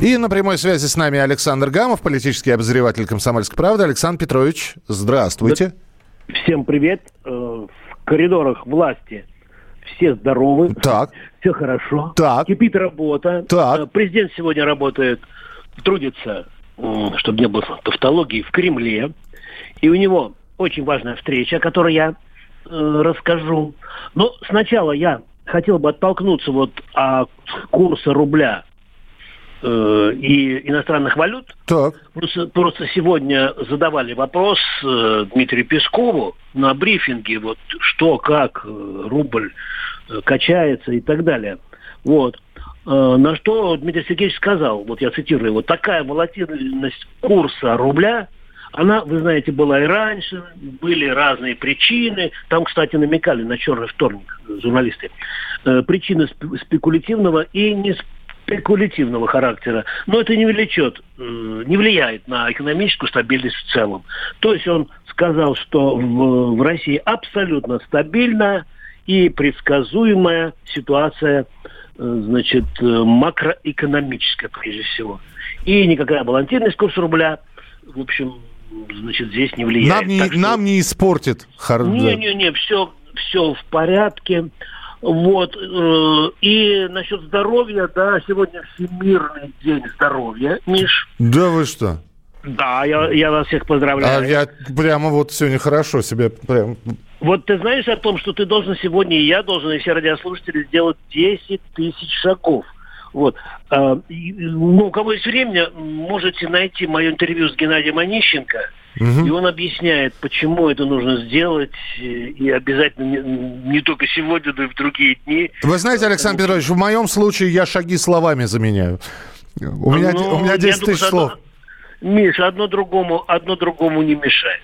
И на прямой связи с нами Александр Гамов, политический обозреватель «Комсомольской правды». Александр Петрович, здравствуйте. Всем привет. Э, В коридорах власти все здоровы. Так. Все хорошо. Так. Кипит работа. Так. Э, Президент сегодня работает, трудится, чтобы не было тавтологии, в Кремле. И у него очень важная встреча, о которой я э, расскажу. Но сначала я хотел бы оттолкнуться вот от курса рубля э, и иностранных валют. Так. Просто, просто сегодня задавали вопрос э, Дмитрию Пескову на брифинге, вот что, как э, рубль э, качается и так далее. Вот. Э, на что Дмитрий Сергеевич сказал, вот я цитирую, вот такая волатильность курса рубля, она, вы знаете, была и раньше, были разные причины. Там, кстати, намекали на черный вторник журналисты. Э, причины сп- спекулятивного и не спекулятивного характера. Но это не влечет, э, не влияет на экономическую стабильность в целом. То есть он сказал, что в, в России абсолютно стабильная и предсказуемая ситуация, э, значит, э, макроэкономическая прежде всего. И никакая волатильность курса рубля, в общем, значит, здесь не влияет. Нам не, Так что- нам не испортит. не-не-не, все, все в порядке. Вот. э, И насчет здоровья, да, сегодня Всемирный день здоровья, Миш. Да вы что? Да, я, я вас всех А поздравляю. я прямо вот сегодня хорошо себе прям... Вот ты знаешь о том, что ты должен сегодня, и я должен, и все радиослушатели сделать 10 тысяч шагов. Вот. А, и, Ну, у кого есть время, можете найти мое интервью с Геннадием Онищенко. И он объясняет, почему это нужно сделать, и обязательно не, не только сегодня, но и в другие дни. Вы знаете, Александр Петрович, в моем случае я шаги словами заменяю. У меня, Ну, у меня я 10 думаю, тысяч что слов. одно- Миша, одно другому, одно другому не мешает.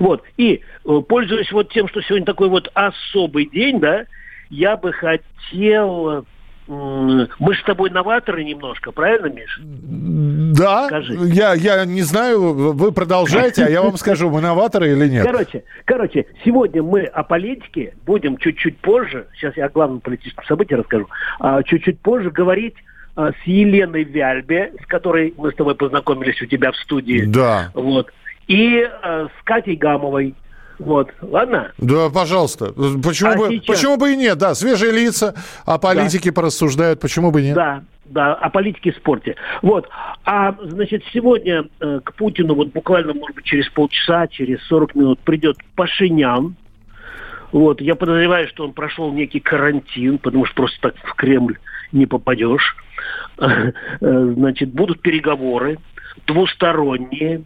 Вот. И, э, пользуясь вот тем, что сегодня такой вот особый день, да, я бы хотел... Мы с тобой новаторы немножко, правильно, Миша? Да, Скажи. я, я не знаю, вы продолжайте, а я вам скажу, мы новаторы или нет. Короче, короче, сегодня мы о политике будем чуть-чуть позже, сейчас я о главном политическом событии расскажу, а, чуть-чуть позже говорить а, с Еленой Вяльбе, с которой мы с тобой познакомились у тебя в студии. Да. Вот. И э, с Катей Гамовой. Вот. Ладно? Да, пожалуйста. Почему, А бы, сейчас? почему бы и нет? Да, свежие лица, о политике порассуждают, почему бы нет? Да, да, о политике и спорте. Вот. А, значит, сегодня э, к Путину вот буквально, может быть, через полчаса, через 40 минут придет Пашинян. Вот. Я подозреваю, что он прошел некий карантин, потому что просто так в Кремль не попадешь. Э, Значит, будут переговоры двусторонние.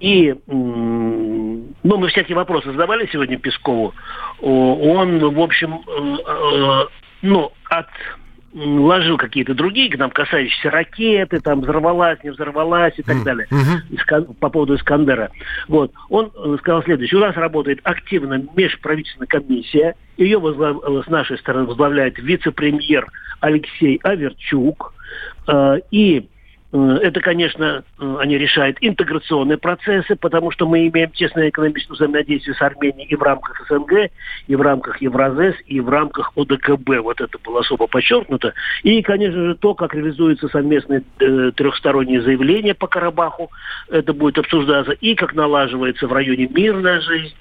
И, ну, мы всякие вопросы задавали сегодня Пескову. Он, в общем, э, э, ну, от м, ложил какие-то другие, там, касающиеся ракеты, там, взорвалась, не взорвалась и так далее, Искан- по поводу Искандера. Вот. Он э, сказал следующее. У нас работает активно межправительственная комиссия. Ее возглав- с нашей стороны возглавляет вице-премьер Алексей Аверчук. И это, конечно, э, они решают интеграционные процессы, потому что мы имеем тесное экономическое взаимодействие с Арменией и в рамках СНГ, и в рамках Евразес, и в рамках ОДКБ. Вот это было особо подчеркнуто. И, конечно же, то, как реализуются совместные э, трехсторонние заявления по Карабаху, это будет обсуждаться, и как налаживается в районе мирная жизнь,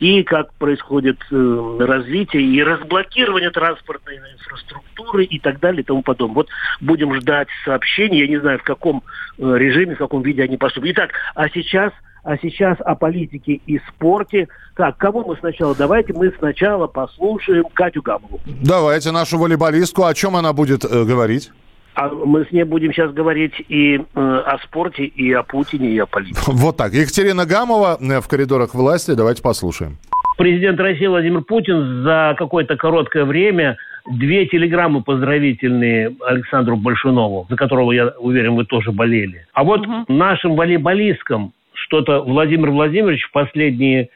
и как происходит э, развитие и разблокирование транспортной инфраструктуры и так далее и тому подобное. Вот будем ждать сообщений, я не знаю, в каком э, режиме, в каком виде они поступят. Итак, а сейчас а сейчас о политике и спорте. Так, кого мы сначала? Давайте мы сначала послушаем Катю Гамову. Давайте нашу волейболистку, о чем она будет э, говорить? А мы с ней будем сейчас говорить и э, о спорте, и о Путине, и о политике. Вот так. Екатерина Гамова э, в коридорах власти. Давайте послушаем. Президент России Владимир Путин за какое-то короткое время две телеграммы поздравительные Александру Большунову, за которого, я уверен, вы тоже болели. А вот угу. нашим волейболисткам что-то Владимир Владимирович в последние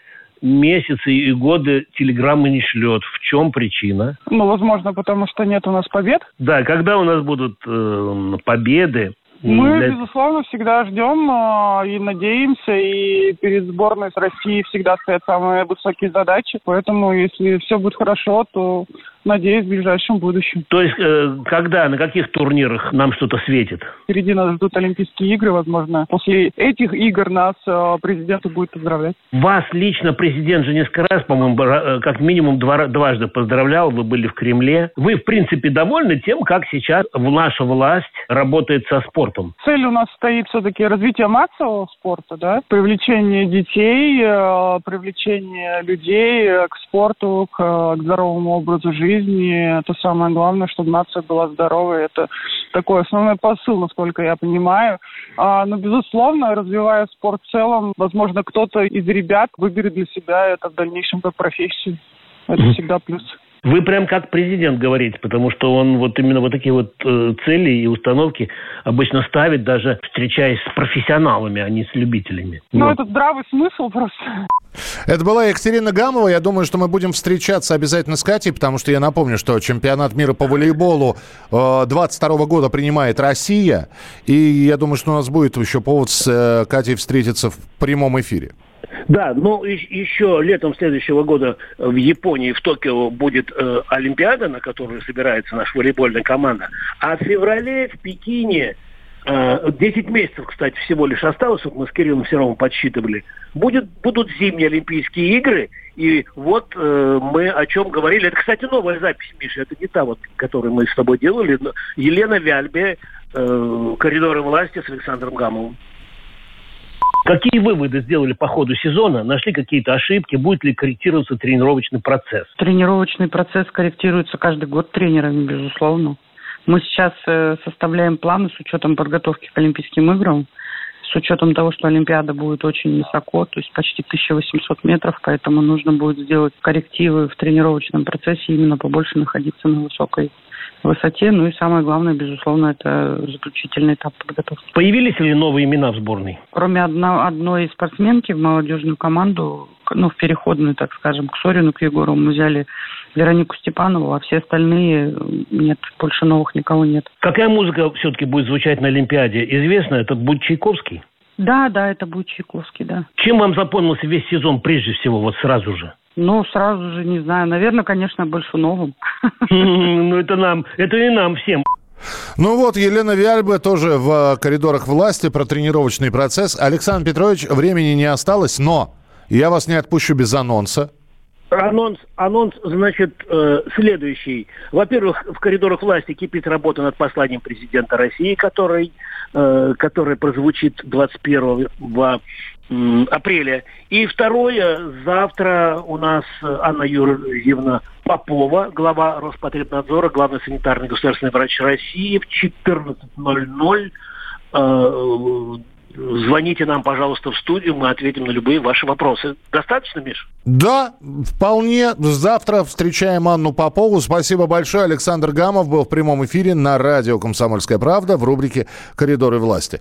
месяцы и годы телеграммы не шлет. В чем причина? Ну, возможно, потому что нет у нас побед. Да, когда у нас будут э, победы, мы, для... безусловно, всегда ждем э, и надеемся, и перед сборной с Россией всегда стоят самые высокие задачи. Поэтому, если все будет хорошо, то надеюсь, в ближайшем будущем. То есть, э, когда, на каких турнирах нам что-то светит? Впереди нас ждут Олимпийские игры, возможно. После этих игр нас э, президент будет поздравлять. Вас лично президент же несколько раз, по-моему, э, как минимум два, дважды поздравлял. Вы были в Кремле. Вы, в принципе, довольны тем, как сейчас наша власть работает со спортом? Цель у нас стоит все-таки развитие массового спорта, да, привлечение детей, э, привлечение людей к спорту, к, к здоровому образу жизни жизни. Это самое главное, чтобы нация была здоровой. Это такой основной посыл, насколько я понимаю. А, но, безусловно, развивая спорт в целом, возможно, кто-то из ребят выберет для себя это в дальнейшем как профессию. Это всегда плюс. Вы прям как президент говорите, потому что он вот именно вот такие вот э, цели и установки обычно ставит, даже встречаясь с профессионалами, а не с любителями. Ну, вот. это здравый смысл просто. Это была Екатерина Гамова. Я думаю, что мы будем встречаться обязательно с Катей, потому что я напомню, что чемпионат мира по волейболу э, 22 года принимает Россия. И я думаю, что у нас будет еще повод с э, Катей встретиться в прямом эфире. Да, но еще летом следующего года в Японии, в Токио будет э, Олимпиада, на которую собирается наша волейбольная команда. А в феврале в Пекине э, 10 месяцев, кстати, всего лишь осталось, вот мы с Кириллом все равно подсчитывали, будет, будут зимние Олимпийские игры, и вот э, мы о чем говорили. Это, кстати, новая запись, Миша, это не та, вот, которую мы с тобой делали. Елена Вяльбе, э, «Коридоры власти» с Александром Гамовым. Какие выводы сделали по ходу сезона? Нашли какие-то ошибки? Будет ли корректироваться тренировочный процесс? Тренировочный процесс корректируется каждый год тренерами, безусловно. Мы сейчас э, составляем планы с учетом подготовки к Олимпийским играм, с учетом того, что Олимпиада будет очень высоко, то есть почти 1800 метров, поэтому нужно будет сделать коррективы в тренировочном процессе, именно побольше находиться на высокой высоте. Ну и самое главное, безусловно, это заключительный этап подготовки. Появились ли новые имена в сборной? Кроме одно, одной спортсменки в молодежную команду, ну, в переходную, так скажем, к Сорину, к Егору, мы взяли Веронику Степанову, а все остальные нет, больше новых никого нет. Какая музыка все-таки будет звучать на Олимпиаде? Известно, это будет Чайковский? Да, да, это будет Чайковский, да. Чем вам запомнился весь сезон прежде всего, вот сразу же? Ну, сразу же, не знаю. Наверное, конечно, больше новым. Ну, это нам, это и нам всем. Ну вот, Елена Вяльба тоже в коридорах власти про тренировочный процесс. Александр Петрович, времени не осталось, но я вас не отпущу без анонса. Анонс, анонс, значит, э, следующий. Во-первых, в коридорах власти кипит работа над посланием президента России, который, э, который прозвучит 21 апреля. И второе, завтра у нас Анна Юрьевна Попова, глава Роспотребнадзора, главный санитарный государственный врач России в 14.00 э, Звоните нам, пожалуйста, в студию, мы ответим на любые ваши вопросы. Достаточно, Миш? Да, вполне. Завтра встречаем Анну Попову. Спасибо большое. Александр Гамов был в прямом эфире на радио «Комсомольская правда» в рубрике «Коридоры власти».